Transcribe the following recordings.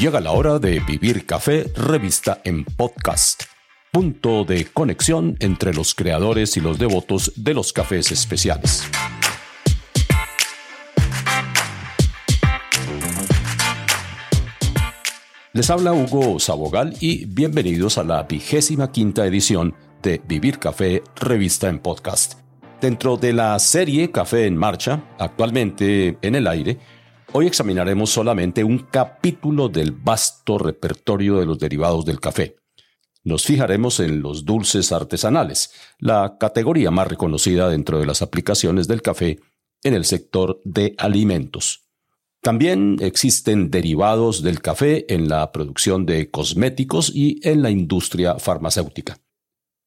Llega la hora de Vivir Café, revista en podcast. Punto de conexión entre los creadores y los devotos de los cafés especiales. Les habla Hugo Sabogal y bienvenidos a la vigésima quinta edición de Vivir Café, revista en podcast. Dentro de la serie Café en Marcha, actualmente en el aire, hoy examinaremos solamente un capítulo del vasto repertorio de los derivados del café. Nos fijaremos en los dulces artesanales, la categoría más reconocida dentro de las aplicaciones del café en el sector de alimentos. También existen derivados del café en la producción de cosméticos y en la industria farmacéutica.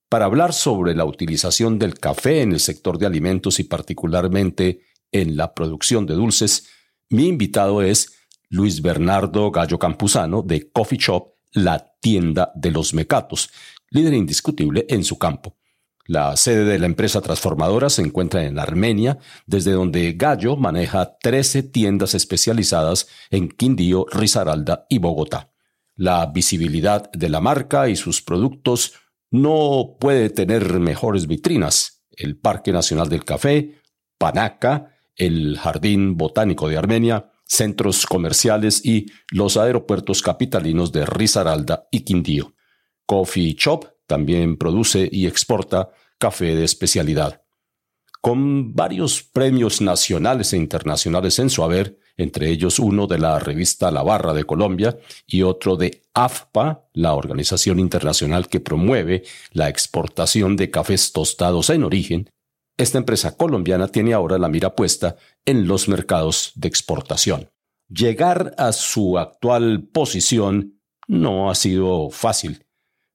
Para hablar sobre la utilización del café en el sector de alimentos y particularmente en la producción de dulces, mi invitado es Luis Bernardo Gallo Campuzano de Coffee Shop, la tienda de los mecatos, líder indiscutible en su campo. La sede de la empresa transformadora se encuentra en Armenia, desde donde Gallo maneja 13 tiendas especializadas en Quindío, Risaralda y Bogotá. La visibilidad de la marca y sus productos no puede tener mejores vitrinas. El Parque Nacional del Café, Panaca, el Jardín Botánico de Armenia, centros comerciales y los aeropuertos capitalinos de Risaralda y Quindío. Coffee Shop también produce y exporta café de especialidad. Con varios premios nacionales e internacionales en su haber, entre ellos uno de la revista La Barra de Colombia y otro de AFPA, la organización internacional que promueve la exportación de cafés tostados en origen, esta empresa colombiana tiene ahora la mira puesta en los mercados de exportación. Llegar a su actual posición no ha sido fácil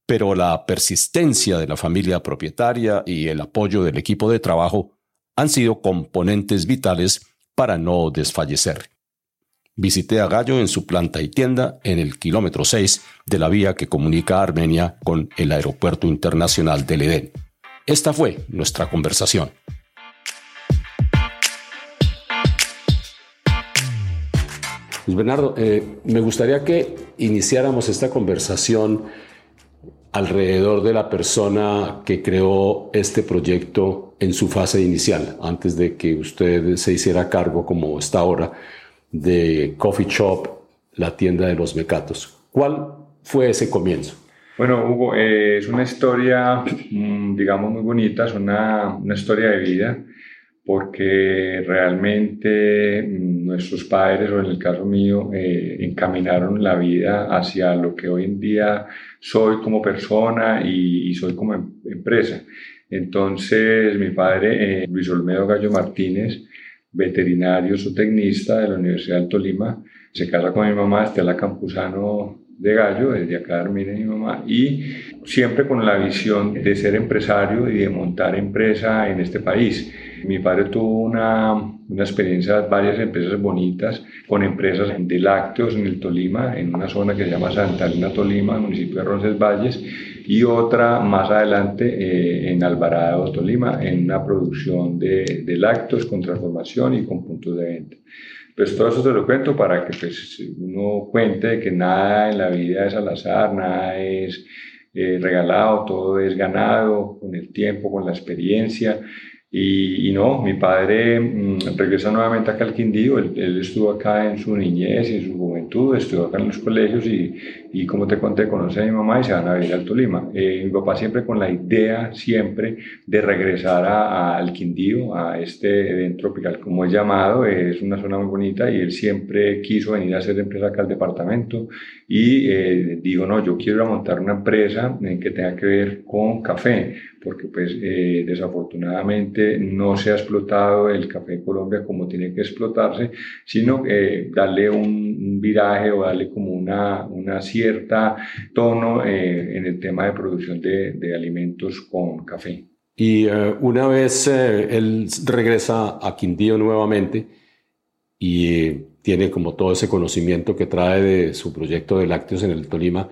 pero la persistencia de la familia propietaria y el apoyo del equipo de trabajo han sido componentes vitales para no desfallecer. Visité a Gallo en su planta y tienda en el kilómetro 6 de la vía que comunica a Armenia con el Aeropuerto Internacional del Edén. Esta fue nuestra conversación. Luis Bernardo, eh, me gustaría que iniciáramos esta conversación alrededor de la persona que creó este proyecto en su fase inicial, antes de que usted se hiciera cargo, como está ahora, de Coffee Shop, la tienda de los mecatos. ¿Cuál fue ese comienzo? Bueno, Hugo, eh, es una historia, mm, digamos, muy bonita, es una, una historia de vida porque realmente mm, nuestros padres, o en el caso mío, eh, encaminaron la vida hacia lo que hoy en día soy como persona y, soy como em, empresa. Entonces, mi padre, eh, Luis Olmedo Gallo Martínez, veterinario zootecnista de la Universidad del Tolima, se casa con mi mamá, Estela Campuzano de Gallo, desde acá Armenia mi mamá, y siempre con la visión de ser empresario y de montar empresa en este país. Mi padre tuvo una, una experiencia, varias empresas bonitas, con empresas de lácteos en el Tolima, en una zona que se llama Santa Elena Tolima, municipio de Roncesvalles, y otra más adelante eh, en Alvarado, Tolima, en una producción de, de lácteos con transformación y con puntos de venta. Pues todo eso te lo cuento para que pues, uno cuente que nada en la vida es al azar, nada es eh, regalado, todo es ganado con el tiempo, con la experiencia. Y, no, mi padre mm, regresa nuevamente acá al Quindío, él, él, estuvo acá en su niñez y en su juventud, estuvo acá en los colegios y, y como te conté, conoce a mi mamá y se van a vivir al Tolima. Eh, mi papá siempre con la idea, siempre, de regresar a, al Quindío, a este evento tropical, como es llamado, es una zona muy bonita y él siempre quiso venir a hacer empresa acá al departamento. Y eh, digo, no, yo quiero montar una empresa que tenga que ver con café, porque pues eh, desafortunadamente no se ha explotado el café en Colombia como tiene que explotarse, sino eh, darle un, viraje o darle como una, una cierta tono eh, en el tema de producción de, de alimentos con café. Y una vez él regresa a Quindío nuevamente y tiene como todo ese conocimiento que trae de su proyecto de lácteos en el Tolima.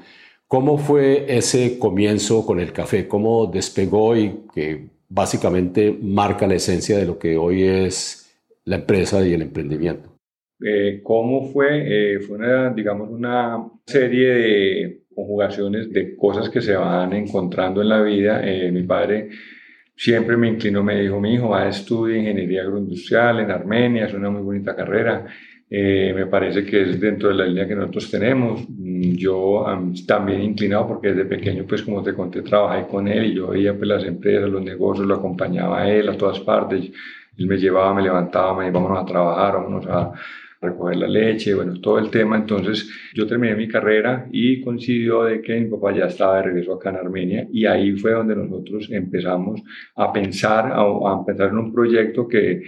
¿Cómo fue ese comienzo con el café? ¿Cómo despegó y que básicamente marca la esencia de lo que hoy es la empresa y el emprendimiento? Eh, ¿Cómo fue? Eh, fue una, digamos, una serie de conjugaciones de cosas que se van encontrando en la vida. Eh, mi padre siempre me inclinó, me dijo, mi hijo va a estudiar ingeniería agroindustrial en Armenia, es una muy bonita carrera. me parece que es dentro de la línea que nosotros tenemos. Yo también inclinado porque desde pequeño, pues como te conté, trabajé con él y yo veía pues, las empresas, los negocios, lo acompañaba a él a todas partes. Él me llevaba, me levantaba, me vámonos a trabajar, vámonos a, recoger la leche, bueno, todo el tema. Entonces yo terminé mi carrera y coincidió de que mi papá ya estaba de regreso acá en Armenia y ahí fue donde nosotros empezamos a pensar, a, a empezar en un proyecto que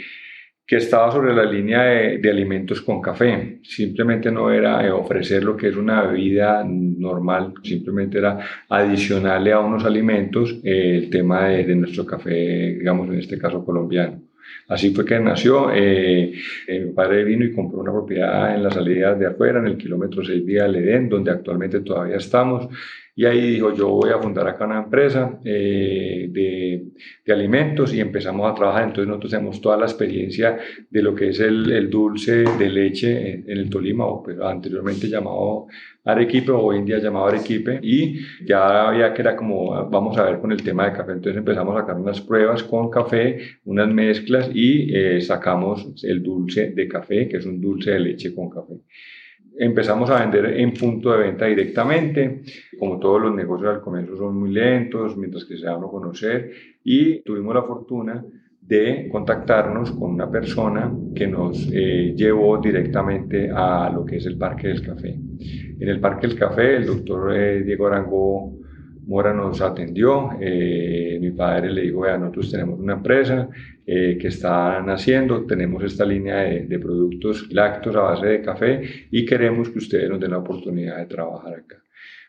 que estaba sobre la línea de, alimentos con café. Simplemente no era eh, ofrecer lo que es una bebida normal, simplemente era adicionarle a unos alimentos eh, el tema de, nuestro café, digamos en este caso colombiano. Así fue que nació. Eh, mi padre vino y compró una propiedad en las salidas de afuera, en el kilómetro 6 vía del Edén, donde actualmente todavía estamos. Y ahí dijo, yo voy a fundar acá una empresa eh, de, de, alimentos y empezamos a trabajar. Entonces nosotros tenemos toda la experiencia de lo que es el, el dulce de leche en, el Tolima, o pues, anteriormente llamado Arequipe, o hoy en día llamado Arequipe. Y ya había que era como, vamos a ver con el tema de café. Entonces empezamos a sacar unas pruebas con café, unas mezclas y eh, sacamos el dulce de café, que es un dulce de leche con café empezamos a vender en punto de venta directamente. Como todos los negocios al comienzo son muy lentos, mientras que se dan a conocer, y tuvimos la fortuna de contactarnos con una persona que nos eh, llevó directamente a lo que es el Parque del Café. En el Parque del Café, el doctor eh, Diego Arango Mora nos atendió, eh, mi padre le dijo, vea, nosotros tenemos una empresa eh, que está naciendo, tenemos esta línea de, de, productos lácteos a base de café y queremos que ustedes nos den la oportunidad de trabajar acá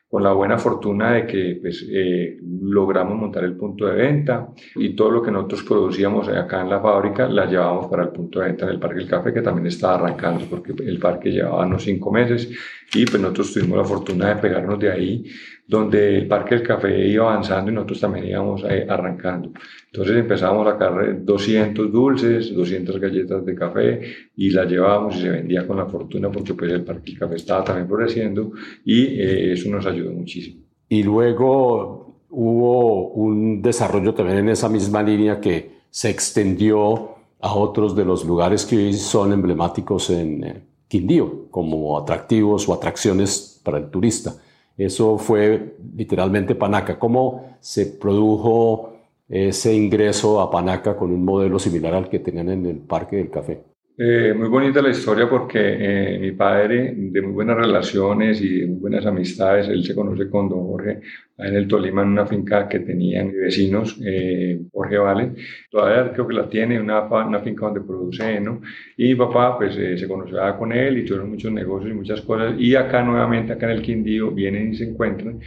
con la buena fortuna de que pues, eh, logramos montar el punto de venta y todo lo que nosotros producíamos acá en la fábrica la llevábamos para el punto de venta del Parque del Café que también estaba arrancando porque el parque llevaba unos cinco meses y pues nosotros tuvimos la fortuna de pegarnos de ahí donde el Parque del Café iba avanzando y nosotros también íbamos eh, arrancando. Entonces empezamos a sacar 200 dulces, 200 galletas de café y las llevábamos y se vendía con la fortuna porque pues el Parque del Café estaba también floreciendo y eh, eso nos ayudó muchísimo. Y luego hubo un desarrollo también en esa misma línea que se extendió a otros de los lugares que hoy son emblemáticos en eh, Quindío, como atractivos o atracciones para el turista. Eso fue literalmente Panaca. ¿Cómo se produjo ese ingreso a Panaca con un modelo similar al que tenían en el Parque del Café? Eh, muy bonita la historia porque eh, mi padre, de muy buenas relaciones y de muy buenas amistades, él se conoce con don Jorge en el Tolima, en una finca que tenían vecinos, eh, Jorge Vale, todavía creo que la tiene, una, una finca donde produce heno, y mi papá pues eh, se conocía con él y tuvieron muchos negocios y muchas cosas, y acá nuevamente, acá en el Quindío, vienen y se encuentran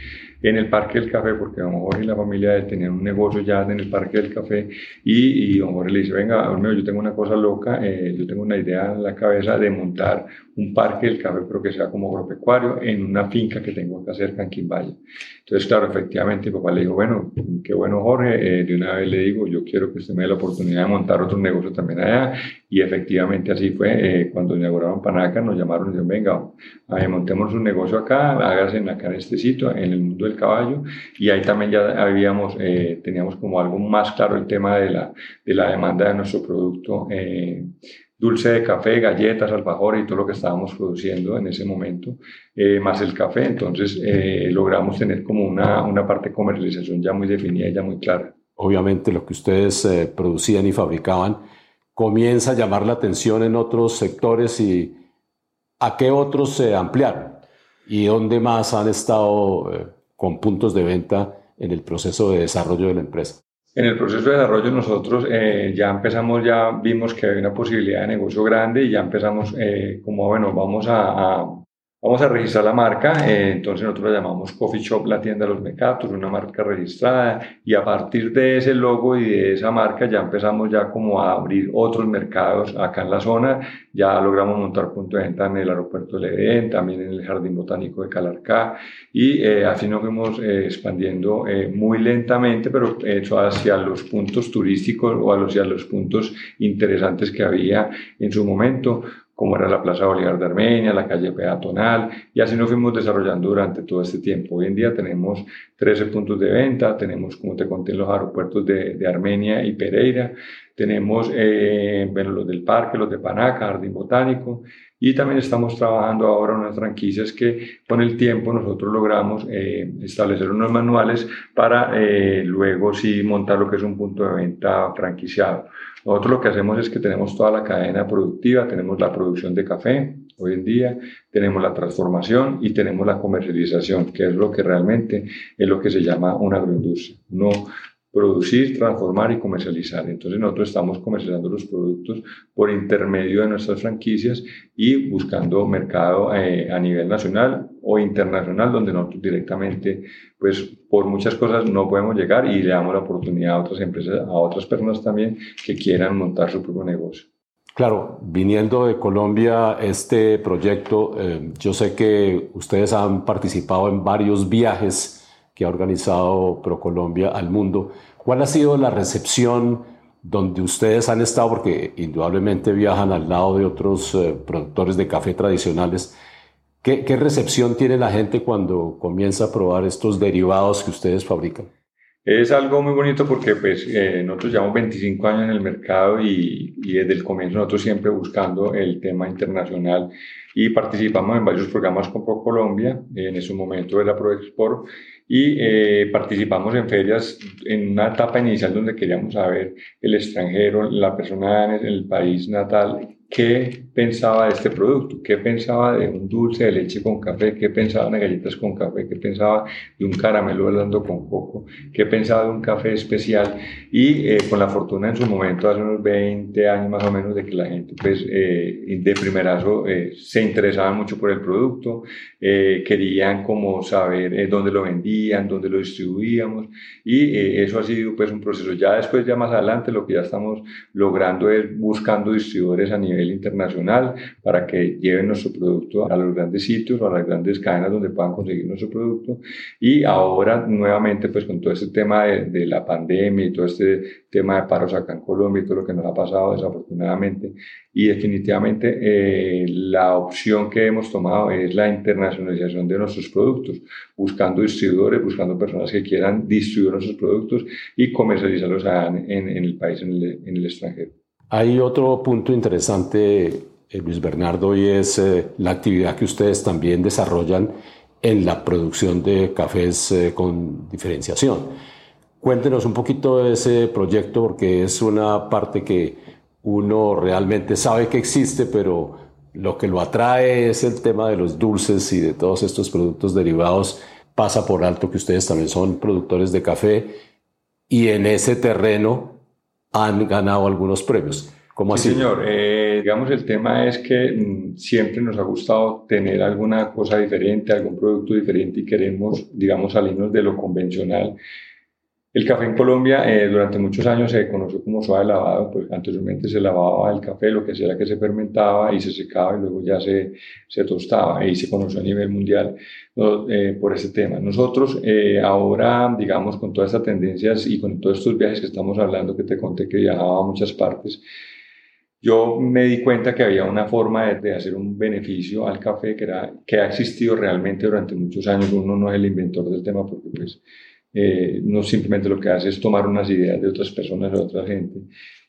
en el Parque del Café, porque don Jorge y la familia tenían un negocio ya en el Parque del Café, y, y don Jorge le dice, venga, mío, yo tengo una cosa loca, eh, yo tengo una idea en la cabeza de montar un Parque del Café, pero que sea como agropecuario, en una finca que tengo acá cerca en Quimbaya. Entonces, claro, efectivamente, mi papá le dijo, bueno, qué bueno Jorge, eh, de una vez le digo, yo quiero que usted me dé la oportunidad de montar otro negocio también allá. Y efectivamente así fue, eh, cuando inauguraron Panaca nos llamaron y dijeron, venga, montemos un negocio acá, hágase acá en este sitio, en el mundo del caballo. Y ahí también ya habíamos, teníamos como algo más claro el tema de la, de la demanda de nuestro producto dulce de café, galletas, alfajores y todo lo que estábamos produciendo en ese momento, eh, más el café. Entonces eh, logramos tener como una, una parte de comercialización ya muy definida y ya muy clara. Obviamente lo que ustedes eh, producían y fabricaban comienza a llamar la atención en otros sectores y a qué otros se ampliaron y dónde más han estado con puntos de venta en el proceso de desarrollo de la empresa. En el proceso de desarrollo nosotros eh, ya empezamos, ya vimos que había una posibilidad de negocio grande y ya empezamos eh, como, bueno, vamos a Vamos a registrar la marca, eh, entonces nosotros la llamamos Coffee Shop, la tienda de los mecatos, una marca registrada y a partir de ese logo y de esa marca ya empezamos ya como a abrir otros mercados acá en la zona, ya logramos montar punto de venta en el aeropuerto de Edén, también en el Jardín Botánico de Calarcá y eh, así nos fuimos eh, expandiendo muy lentamente, pero hecho hacia los puntos turísticos o hacia los puntos interesantes que había en su momento como era la Plaza Bolívar de Armenia, la calle peatonal, y así nos fuimos desarrollando durante todo este tiempo. Hoy en día tenemos 13 puntos de venta, tenemos, como te conté, los aeropuertos de, de Armenia y Pereira, tenemos eh, bueno, los del parque, los de Panaca, Jardín Botánico, y también estamos trabajando ahora unas franquicias que con el tiempo nosotros logramos eh, establecer unos manuales para eh, luego sí montar lo que es un punto de venta franquiciado. Nosotros lo que hacemos es que tenemos toda la cadena productiva, tenemos la producción de café hoy en día, tenemos la transformación y tenemos la comercialización, que es lo que realmente es lo que se llama una agroindustria. No producir, transformar y comercializar. Entonces nosotros estamos comercializando los productos por intermedio de nuestras franquicias y buscando mercado eh, a nivel nacional o internacional donde nosotros directamente, pues por muchas cosas no podemos llegar y le damos la oportunidad a otras empresas, a otras personas también que quieran montar su propio negocio. Claro, viniendo de Colombia, este proyecto, eh, yo sé que ustedes han participado en varios viajes que ha organizado ProColombia al mundo. ¿Cuál ha sido la recepción donde ustedes han estado? Porque indudablemente viajan al lado de otros eh, productores de café tradicionales. ¿Qué, ¿Qué, recepción tiene la gente cuando comienza a probar estos derivados que ustedes fabrican? Es algo muy bonito porque pues, eh, nosotros llevamos 25 años en el mercado y, y, desde el comienzo nosotros siempre buscando el tema internacional y participamos en varios programas con ProColombia, en ese momento era ProExport, y eh, participamos en ferias en una etapa inicial donde queríamos saber el extranjero, la persona en el país natal, qué pensaba de este producto, qué pensaba de un dulce de leche con café, qué pensaba de galletas con café, qué pensaba de un caramelo helando con coco, qué pensaba de un café especial y eh, con la fortuna en su momento, hace unos 20 años más o menos, de que la gente pues eh, de primerazo eh, se interesaba mucho por el producto, querían como saber dónde lo vendían, dónde lo distribuíamos. Y eso ha sido pues un proceso. Ya después, ya más adelante, lo que ya estamos logrando es buscando distribuidores a nivel internacional para que lleven nuestro producto a los grandes sitios o a las grandes cadenas donde puedan conseguir nuestro producto. Y ahora nuevamente pues con todo este tema de, la pandemia y todo este tema de paros acá en Colombia y todo lo que nos ha pasado desafortunadamente. Y definitivamente eh, la opción que hemos tomado es la internacionalización de nuestros productos, buscando distribuidores, buscando personas que quieran distribuir nuestros productos y comercializarlos en, en el país, en el, en el extranjero. Hay otro punto interesante, eh, Luis Bernardo, y es eh, la actividad que ustedes también desarrollan en la producción de cafés eh, con diferenciación. Cuéntenos un poquito de ese proyecto porque es una parte que uno realmente sabe que existe, pero lo que lo atrae es el tema de los dulces y de todos estos productos derivados. Pasa por alto que ustedes también son productores de café y en ese terreno han ganado algunos premios. ¿Cómo sí, así? señor. Eh, digamos, el tema es que mm, siempre nos ha gustado tener alguna cosa diferente, algún producto diferente y queremos, digamos, salirnos de lo convencional. El café en Colombia eh, durante muchos años se conoció como suave lavado, pues anteriormente se lavaba el café, lo que sea que se fermentaba y se secaba y luego ya se, se tostaba y se conoció a nivel mundial eh, por ese tema. Nosotros eh, ahora, digamos, con todas estas tendencias y con todos estos viajes que estamos hablando, que te conté que viajaba a muchas partes, yo me di cuenta que había una forma de, de, hacer un beneficio al café que, era, que ha existido realmente durante muchos años. Uno no es el inventor del tema porque pues eh, no simplemente lo que hace es tomar unas ideas de otras personas, de otra gente.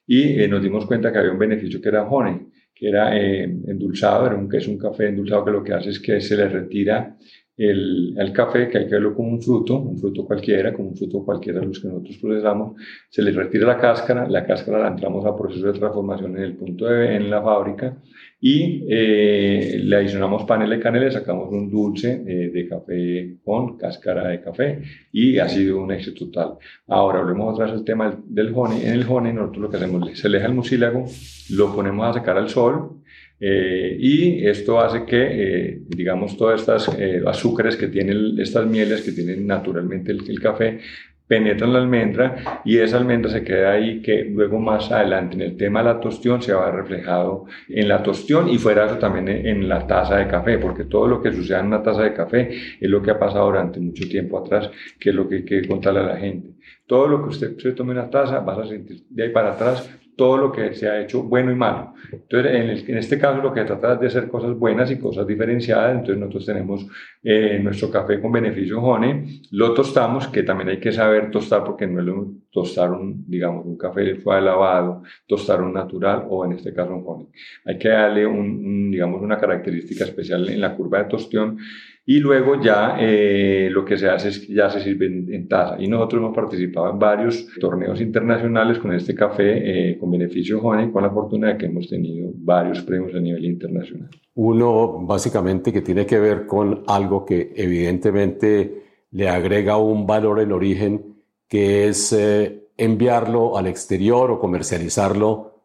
Y nos dimos cuenta que había un beneficio que era honey, que era endulzado, era un, que es un café endulzado que lo que hace es que se le retira el, el, café, que hay que verlo como un fruto, un fruto cualquiera, como un fruto cualquiera de los que nosotros procesamos, se le retira la cáscara, la cáscara la entramos a proceso de transformación en el punto de en la fábrica y eh, le adicionamos panela y canela, sacamos un dulce eh, de café con cáscara de café y ha sido un éxito total. Ahora volvemos otra vez al tema del honey. En el honey nosotros lo que hacemos, se deja el mucílago, lo ponemos a secar al sol eh, y esto hace que, eh, digamos, todas estas eh, azúcares que tienen, estas mieles que tienen naturalmente el, el, café, penetran la almendra y esa almendra se queda ahí que luego más adelante en el tema de la tostión se va reflejado en la tostión y fuera eso también en la taza de café, porque todo lo que sucede en una taza de café es lo que ha pasado durante mucho tiempo atrás, que es lo que hay que contarle a la gente. Todo lo que usted se tome en una taza, vas a sentir de ahí para atrás todo lo que se ha hecho bueno y malo. Entonces, en, este caso lo que trata es de hacer cosas buenas y cosas diferenciadas. Entonces, nosotros tenemos eh, nuestro café con beneficio honey, lo tostamos, que también hay que saber tostar porque no es lo tostar un, digamos, un café fue lavado, tostar un natural o en este caso un honey. Hay que darle un, digamos, una característica especial en la curva de tostión y luego ya eh, lo que se hace es que ya se sirve en, taza. Y nosotros hemos participado en varios torneos internacionales con este café eh, con beneficio honey, con la fortuna de que hemos tenido varios premios a nivel internacional. Uno básicamente que tiene que ver con algo que evidentemente le agrega un valor en origen, que es eh, enviarlo al exterior o comercializarlo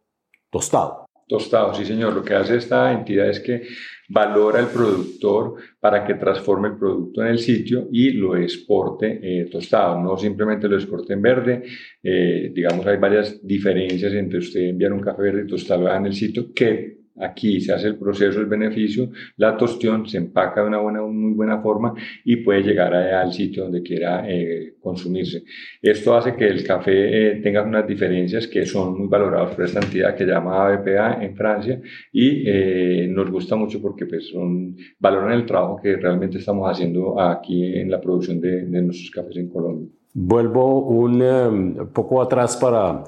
tostado. Tostado, sí señor. Lo que hace esta entidad es que valora el productor para que transforme el producto en el sitio y lo exporte eh, tostado, no simplemente lo exporte en verde. Eh, digamos, hay varias diferencias entre usted enviar un café verde tostado en el sitio que Aquí se hace el proceso, el beneficio, la tostión se empaca de una buena, muy buena forma y puede llegar al sitio donde quiera eh, consumirse. Esto hace que el café eh, tenga unas diferencias que son muy valoradas por esta entidad que llama ABPA en Francia y eh, nos gusta mucho porque pues, son, valoran el trabajo que realmente estamos haciendo aquí en la producción de, de nuestros cafés en Colombia. Vuelvo un poco atrás para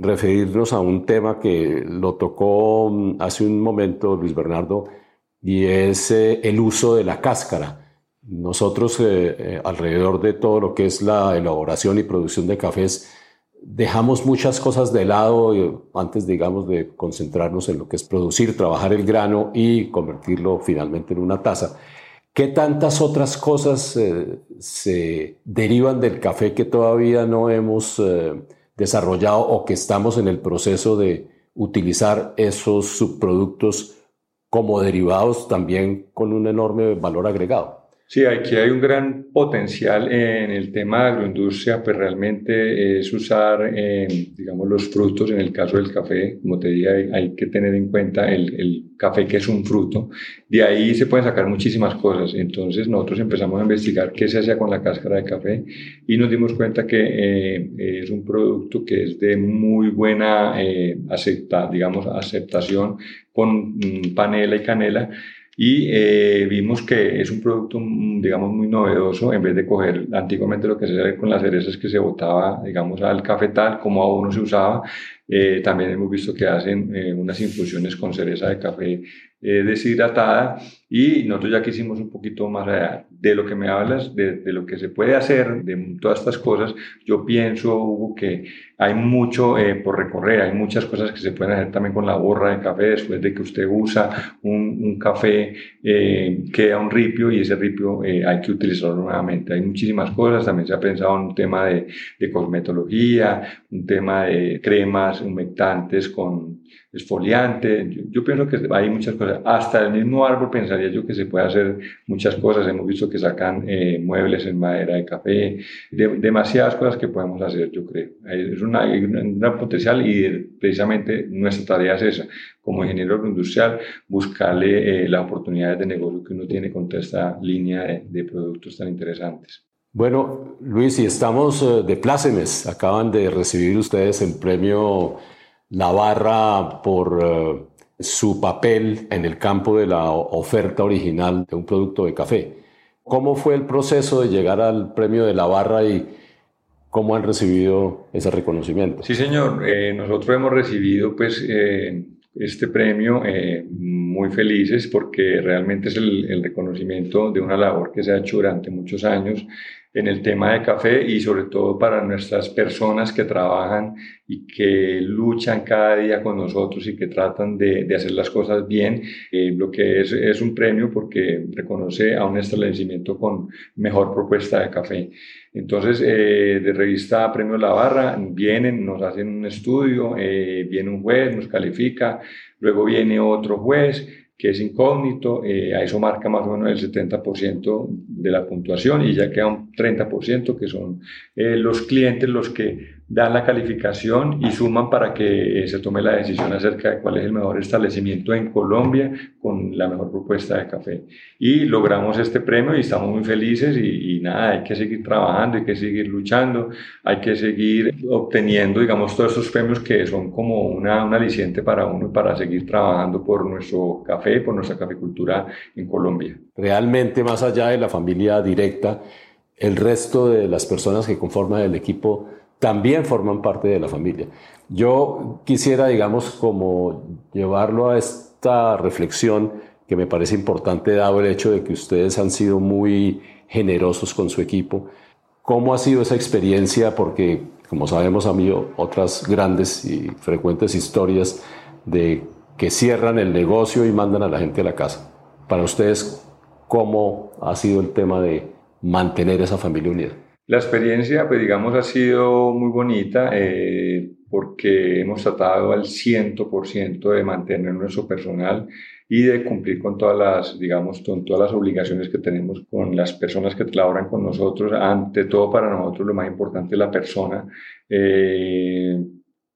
referirnos a un tema que lo tocó mm, hace un momento Luis Bernardo y es eh, el uso de la cáscara. Nosotros eh, eh, alrededor de todo lo que es la elaboración y producción de cafés dejamos muchas cosas de lado antes digamos de concentrarnos en lo que es producir, trabajar el grano y convertirlo finalmente en una taza. ¿Qué tantas otras cosas se derivan del café que todavía no hemos desarrollado o que estamos en el proceso de utilizar esos subproductos como derivados también con un enorme valor agregado. Sí, aquí hay un gran potencial en el tema de agroindustria, pues realmente es usar, eh, digamos, los frutos, en el caso del café, como te dije, hay, que tener en cuenta el, el, café que es un fruto, de ahí se pueden sacar muchísimas cosas, entonces nosotros empezamos a investigar qué se hacía con la cáscara de café y nos dimos cuenta que eh, es un producto que es de muy buena eh, acepta, digamos, aceptación con mm, panela y canela, y eh, vimos que es un producto, mm, digamos, muy novedoso, en vez de coger antiguamente lo que se hacía con las cerezas que se botaba, digamos, al cafetal, como a uno se usaba, eh, también hemos visto que hacen eh, unas infusiones con cereza de café deshidratada y nosotros ya quisimos un poquito más allá de lo que me hablas, de, de, lo que se puede hacer, de todas estas cosas. Yo pienso, Hugo, que hay mucho eh, por recorrer, hay muchas cosas que se pueden hacer también con la borra de café después de que usted usa un, un café, eh, queda un ripio y ese ripio eh, hay que utilizarlo nuevamente. Hay muchísimas cosas, también se ha pensado en un tema de, de cosmetología, un tema de cremas humectantes con esfoliante. Yo, yo, pienso que hay muchas cosas. Hasta el mismo árbol pensaría yo que se puede hacer muchas cosas. Hemos visto que sacan muebles en madera de café, demasiadas cosas que podemos hacer, yo creo. Es un hay un gran potencial y precisamente nuestra tarea es esa, como ingeniero industrial, buscarle eh, las oportunidades de negocio que uno tiene con esta línea de, productos tan interesantes. Bueno, Luis, y estamos eh, de plácemes. Acaban de recibir ustedes el premio Navarra por eh, su papel en el campo de la oferta original de un producto de café. ¿Cómo fue el proceso de llegar al premio de la barra y ¿Cómo han recibido ese reconocimiento? Sí, señor. Eh, nosotros hemos recibido pues, eh, este premio eh, muy felices porque realmente es el, el, reconocimiento de una labor que se ha hecho durante muchos años en el tema de café y sobre todo para nuestras personas que trabajan y que luchan cada día con nosotros y que tratan de, de hacer las cosas bien. Eh, lo que es, es un premio porque reconoce a un establecimiento con mejor propuesta de café. Entonces, eh, de revista Premio La Barra, vienen, nos hacen un estudio, eh, viene un juez, nos califica, luego viene otro juez que es incógnito, eh, a eso marca más o menos el 70% de la puntuación y ya queda un 30% que son eh, los clientes los que dan la calificación y suman para que se tome la decisión acerca de cuál es el mejor establecimiento en Colombia con la mejor propuesta de café. Y logramos este premio y estamos muy felices y, nada, hay que seguir trabajando, hay que seguir luchando, hay que seguir obteniendo, digamos, todos estos premios que son como una, un aliciente para uno para seguir trabajando por nuestro café, por nuestra caficultura en Colombia. Realmente, más allá de la familia directa, el resto de las personas que conforman el equipo también forman parte de la familia. Yo quisiera, digamos, como llevarlo a esta reflexión que me parece importante dado el hecho de que ustedes han sido muy generosos con su equipo. ¿Cómo ha sido esa experiencia? Porque, como sabemos, han habido otras grandes y frecuentes historias de que cierran el negocio y mandan a la gente a la casa. Para ustedes, ¿cómo ha sido el tema de mantener esa familia unida? La experiencia, pues digamos, ha sido muy bonita eh, porque hemos tratado al 100% de mantener nuestro personal y de cumplir con todas las, digamos, con todas las obligaciones que tenemos con las personas que trabajan con nosotros. Ante todo, para nosotros lo más importante es la persona. Eh,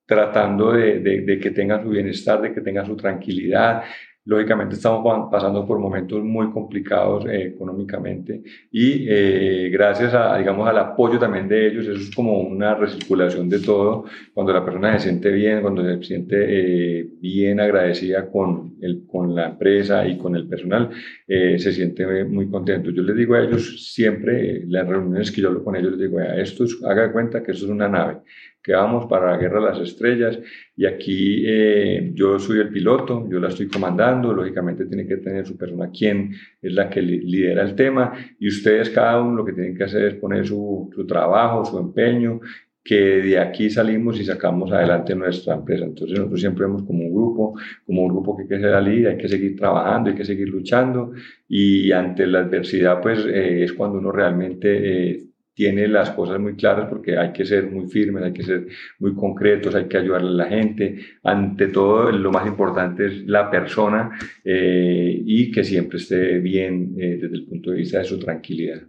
tratando de, de, que tenga su bienestar, de que tenga su tranquilidad, Lógicamente estamos pasando por momentos muy complicados eh, económicamente y eh, gracias a, digamos, al apoyo también de ellos, eso es como una recirculación de todo, cuando la persona se siente bien, cuando se siente eh, bien agradecida con, el, con la empresa y con el personal, se siente muy contento. Yo les digo a ellos siempre, las reuniones que yo hablo con ellos, les digo, esto es, haga cuenta que esto es una nave que vamos para la Guerra de las Estrellas y aquí eh, yo soy el piloto, yo la estoy comandando, lógicamente tiene que tener su persona quien es la que lidera el tema y ustedes cada uno lo que tienen que hacer es poner su, su trabajo, su empeño, que de aquí salimos y sacamos adelante nuestra empresa. Entonces nosotros siempre vemos como un grupo, como un grupo que hay que salir, hay que seguir trabajando, hay que seguir luchando y ante la adversidad pues eh, es cuando uno realmente... Eh, tiene las cosas muy claras porque hay que ser muy firmes, hay que ser muy concretos, hay que ayudarle a la gente. Ante todo, lo más importante es la persona eh, y que siempre esté bien eh, desde el punto de vista de su tranquilidad.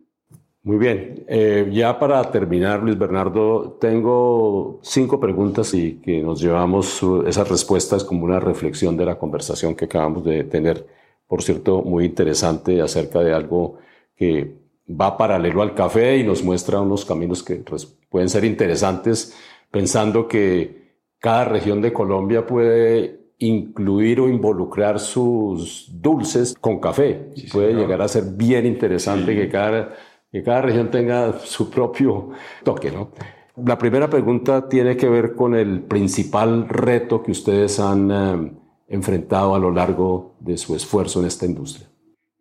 Muy bien, eh, ya para terminar, Luis Bernardo, tengo cinco preguntas y que nos llevamos esas respuestas como una reflexión de la conversación que acabamos de tener, por cierto, muy interesante acerca de algo que va paralelo al café y nos muestra unos caminos que pues, pueden ser interesantes, pensando que cada región de Colombia puede incluir o involucrar sus dulces con café. puede llegar a ser bien interesante que, cada, que cada región tenga su propio toque. ¿no? La primera pregunta tiene que ver con el principal reto que ustedes han eh, enfrentado a lo largo de su esfuerzo en esta industria.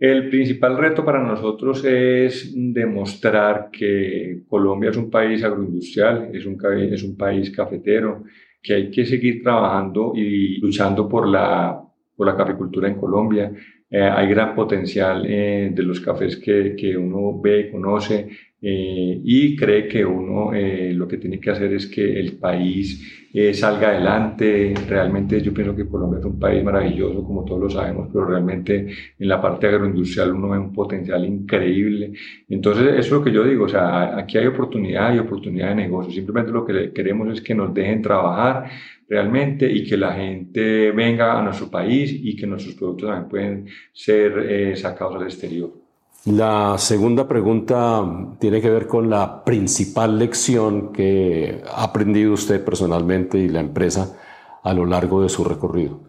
El principal reto para nosotros es demostrar que Colombia es un país agroindustrial, es un, es un país cafetero, que hay que seguir trabajando y luchando por la, por la caficultura en Colombia. Eh, hay gran potencial eh, de los cafés que, que uno ve, conoce eh, y cree que uno lo que tiene que hacer es que el país salga adelante. Realmente yo pienso que Colombia es un país maravilloso, como todos lo sabemos, pero realmente en la parte agroindustrial uno ve un potencial increíble. Entonces, eso es lo que yo digo, o sea, aquí hay oportunidad y oportunidad de negocio. Simplemente lo que queremos es que nos dejen trabajar realmente y que la gente venga a nuestro país y que nuestros productos también pueden ser eh, sacados al exterior. La segunda pregunta tiene que ver con la principal lección que ha aprendido usted personalmente y la empresa a lo largo de su recorrido.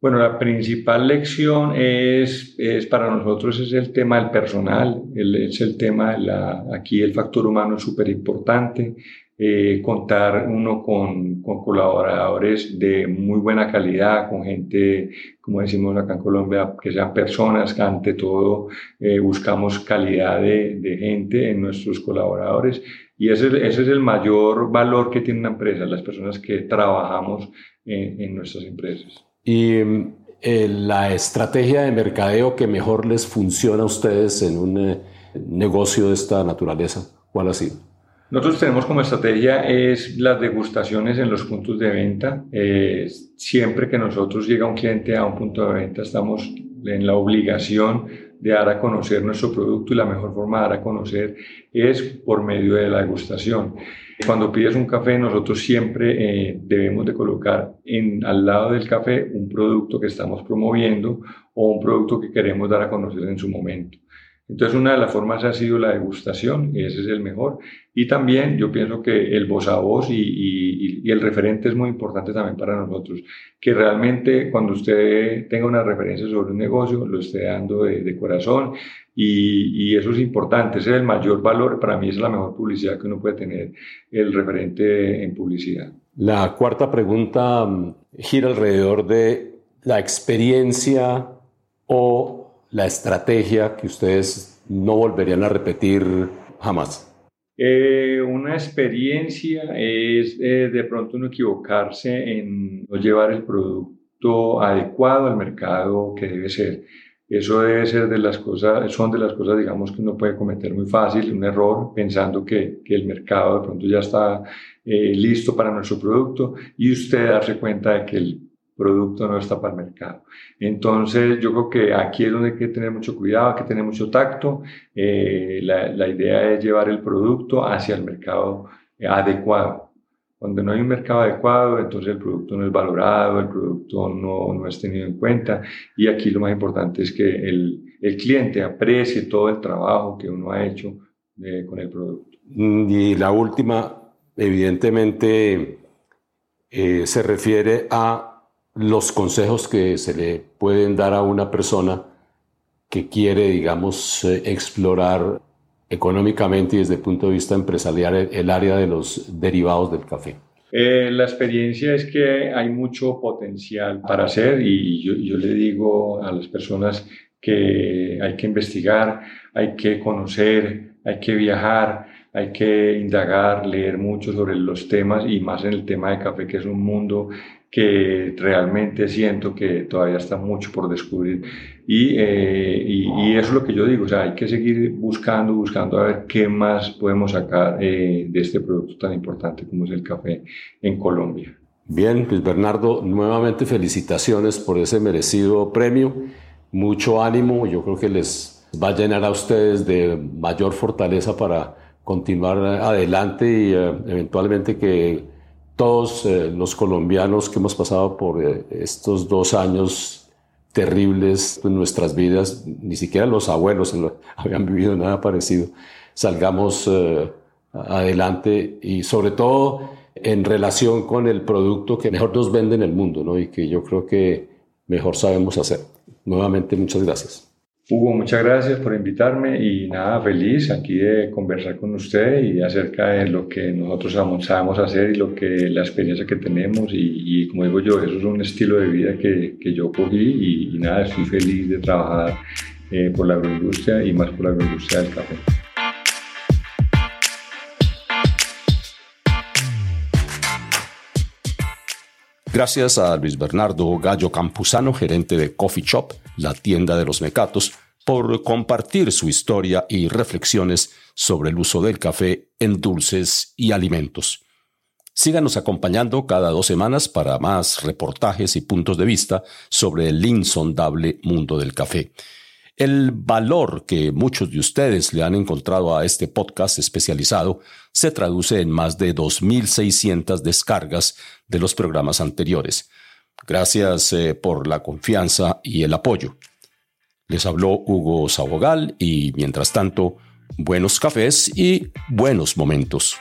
Bueno, la principal lección es, es para nosotros es el tema del personal, es el tema, la, aquí el factor humano es súper importante, eh, contar uno con, colaboradores de muy buena calidad, con gente, como decimos acá en Colombia, que sean personas que ante todo eh, buscamos calidad de, gente en nuestros colaboradores. Y ese, es el mayor valor que tiene una empresa, las personas que trabajamos en, en nuestras empresas. Y eh, la estrategia de mercadeo que mejor les funciona a ustedes en un negocio de esta naturaleza, ¿cuál ha sido? Nosotros tenemos como estrategia es las degustaciones en los puntos de venta. Eh, siempre que nosotros llega un cliente a un punto de venta, estamos en la obligación de dar a conocer nuestro producto y la mejor forma de dar a conocer es por medio de la degustación. Cuando pides un café, nosotros siempre eh, debemos de colocar en, al lado del café un producto que estamos promoviendo o un producto que queremos dar a conocer en su momento. Entonces, una de las formas ha sido la degustación, y ese es el mejor. Y también yo pienso que el voz a voz y, el referente es muy importante también para nosotros. Que realmente cuando usted tenga una referencia sobre un negocio, lo esté dando de, de corazón. Y, y, eso es importante, ese es el mayor valor. Para mí es la mejor publicidad que uno puede tener, el referente en publicidad. La cuarta pregunta mm, gira alrededor de la experiencia o la estrategia que ustedes no volverían a repetir jamás? Eh, una experiencia es eh, de pronto no equivocarse en no llevar el producto adecuado al mercado que debe ser. Eso debe ser de las cosas, son de las cosas, digamos, que uno puede cometer muy fácil, un error, pensando que, que el mercado de pronto ya está eh, listo para nuestro producto y usted darse cuenta de que el producto no está para el mercado. Entonces, yo creo que aquí es donde hay que tener mucho cuidado, hay que tener mucho tacto. Eh, la, la, idea es llevar el producto hacia el mercado adecuado. Cuando no hay un mercado adecuado, entonces el producto no es valorado, el producto no, no es tenido en cuenta. Y aquí lo más importante es que el, el cliente aprecie todo el trabajo que uno ha hecho eh, con el producto. Y la última, evidentemente, eh, se refiere a los consejos que se le pueden dar a una persona que quiere, digamos, eh, explorar económicamente y desde el punto de vista empresarial el área de los derivados del café? Eh, la experiencia es que hay mucho potencial para hacer y yo, yo, le digo a las personas que hay que investigar, hay que conocer, hay que viajar, hay que indagar, leer mucho sobre los temas y más en el tema de café, que es un mundo que realmente siento que todavía está mucho por descubrir. Y, eh, y, eso es lo que yo digo, o sea, hay que seguir buscando, buscando a ver qué más podemos sacar eh, de este producto tan importante como es el café en Colombia. Bien, pues Bernardo, nuevamente felicitaciones por ese merecido premio, mucho ánimo, yo creo que les va a llenar a ustedes de mayor fortaleza para continuar adelante y eh, eventualmente que todos eh, los colombianos que hemos pasado por eh, estos dos años terribles en nuestras vidas, ni siquiera los abuelos habían vivido nada parecido, salgamos adelante y sobre todo en relación con el producto que mejor nos vende en el mundo ¿no? y que yo creo que mejor sabemos hacer. Nuevamente, muchas gracias. Hugo, muchas gracias por invitarme y nada, feliz aquí de conversar con usted y acerca de lo que nosotros sabemos hacer y lo que la experiencia que tenemos y, y como digo yo, eso es un estilo de vida que, que yo cogí y, nada, estoy feliz de trabajar eh, por la agroindustria y más por la agroindustria del café. Gracias a Luis Bernardo Gallo Campuzano, gerente de Coffee Shop, la tienda de los mecatos, por compartir su historia y reflexiones sobre el uso del café en dulces y alimentos. Síganos acompañando cada dos semanas para más reportajes y puntos de vista sobre el insondable mundo del café. El valor que muchos de ustedes le han encontrado a este podcast especializado se traduce en más de 2.600 descargas de los programas anteriores. Gracias eh, por la confianza y el apoyo. Les habló Hugo Sabogal y mientras tanto, buenos cafés y buenos momentos.